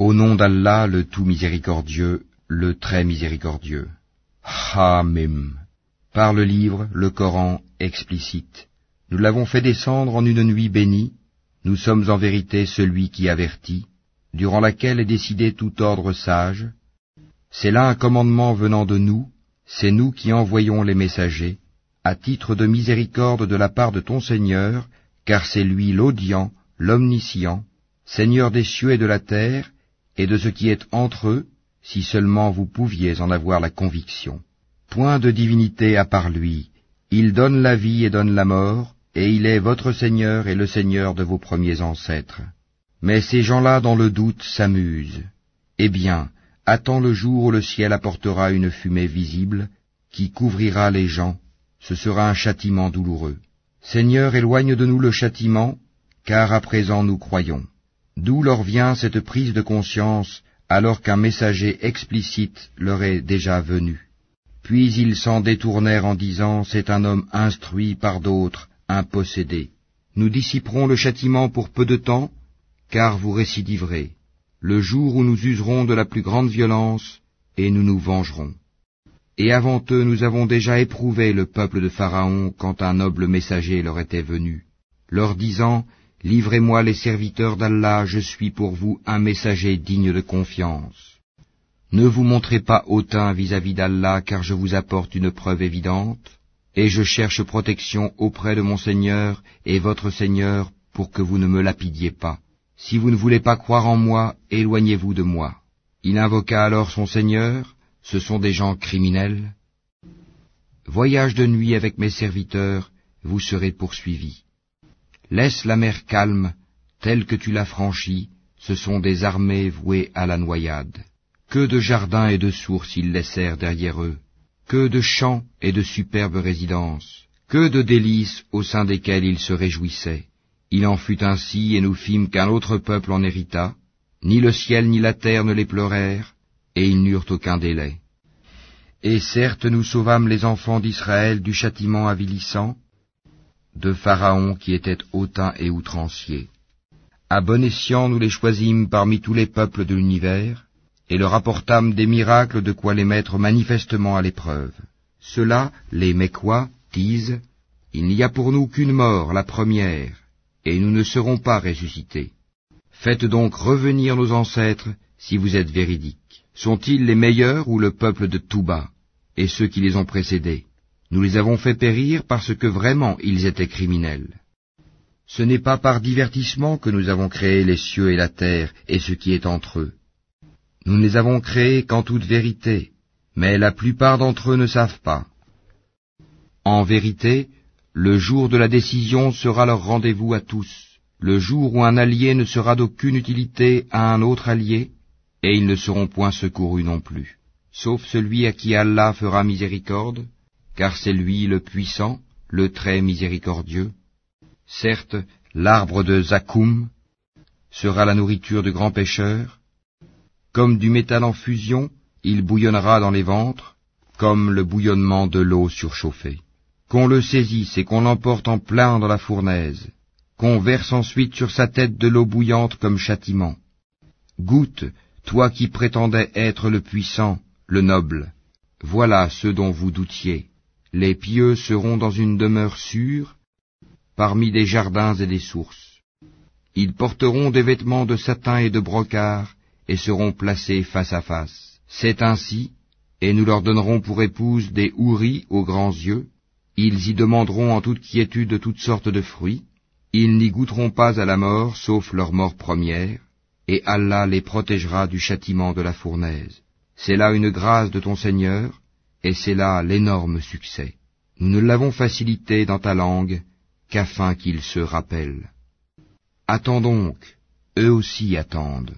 Au nom d'Allah, le tout miséricordieux, le très miséricordieux. Hamim. Par le livre, le Coran, explicite. Nous l'avons fait descendre en une nuit bénie. Nous sommes en vérité celui qui avertit, durant laquelle est décidé tout ordre sage. C'est là un commandement venant de nous, c'est nous qui envoyons les messagers, à titre de miséricorde de la part de ton Seigneur, car c'est lui l'audient, l'omniscient, Seigneur des cieux et de la terre, et de ce qui est entre eux, si seulement vous pouviez en avoir la conviction. Point de divinité à part lui, il donne la vie et donne la mort, et il est votre Seigneur et le Seigneur de vos premiers ancêtres. Mais ces gens-là dans le doute s'amusent. Eh bien, attends le jour où le ciel apportera une fumée visible, qui couvrira les gens, ce sera un châtiment douloureux. Seigneur, éloigne de nous le châtiment, car à présent nous croyons. D'où leur vient cette prise de conscience alors qu'un messager explicite leur est déjà venu. Puis ils s'en détournèrent en disant C'est un homme instruit par d'autres, un. Nous dissiperons le châtiment pour peu de temps, car vous récidiverez, le jour où nous userons de la plus grande violence, et nous nous vengerons. Et avant eux nous avons déjà éprouvé le peuple de Pharaon quand un noble messager leur était venu, leur disant Livrez-moi les serviteurs d'Allah, je suis pour vous un messager digne de confiance. Ne vous montrez pas hautain vis-à-vis d'Allah, car je vous apporte une preuve évidente, et je cherche protection auprès de mon Seigneur et votre Seigneur pour que vous ne me lapidiez pas. Si vous ne voulez pas croire en moi, éloignez-vous de moi. Il invoqua alors son Seigneur, ce sont des gens criminels. Voyage de nuit avec mes serviteurs, vous serez poursuivis. Laisse la mer calme, telle que tu l'as franchie, ce sont des armées vouées à la noyade. Que de jardins et de sources ils laissèrent derrière eux, que de champs et de superbes résidences, que de délices au sein desquelles ils se réjouissaient. Il en fut ainsi, et nous fîmes qu'un autre peuple en hérita, ni le ciel ni la terre ne les pleurèrent, et ils n'eurent aucun délai. Et certes nous sauvâmes les enfants d'Israël du châtiment avilissant, de Pharaon qui était hautain et outrancier. À bon escient nous les choisîmes parmi tous les peuples de l'univers, et leur apportâmes des miracles de quoi les mettre manifestement à l'épreuve. Ceux-là, les Mécois, disent, Il n'y a pour nous qu'une mort, la première, et nous ne serons pas ressuscités. Faites donc revenir nos ancêtres, si vous êtes véridiques. Sont-ils les meilleurs ou le peuple de Touba, et ceux qui les ont précédés? Nous les avons fait périr parce que vraiment ils étaient criminels. Ce n'est pas par divertissement que nous avons créé les cieux et la terre et ce qui est entre eux. Nous ne les avons créés qu'en toute vérité, mais la plupart d'entre eux ne savent pas. En vérité, le jour de la décision sera leur rendez-vous à tous, le jour où un allié ne sera d'aucune utilité à un autre allié, et ils ne seront point secourus non plus, sauf celui à qui Allah fera miséricorde, car c'est lui le puissant, le très miséricordieux. Certes, l'arbre de Zakoum sera la nourriture du grand pêcheur. Comme du métal en fusion, il bouillonnera dans les ventres, comme le bouillonnement de l'eau surchauffée. Qu'on le saisisse et qu'on l'emporte en plein dans la fournaise, qu'on verse ensuite sur sa tête de l'eau bouillante comme châtiment. Goûte, toi qui prétendais être le puissant, le noble, voilà ce dont vous doutiez. Les pieux seront dans une demeure sûre, parmi des jardins et des sources. Ils porteront des vêtements de satin et de brocart, et seront placés face à face. C'est ainsi, et nous leur donnerons pour épouse des houris aux grands yeux, ils y demanderont en toute quiétude toutes sortes de fruits, ils n'y goûteront pas à la mort, sauf leur mort première, et Allah les protégera du châtiment de la fournaise. C'est là une grâce de ton Seigneur, et c'est là l'énorme succès. Nous ne l'avons facilité dans ta langue qu'afin qu'ils se rappellent. Attends donc, eux aussi attendent.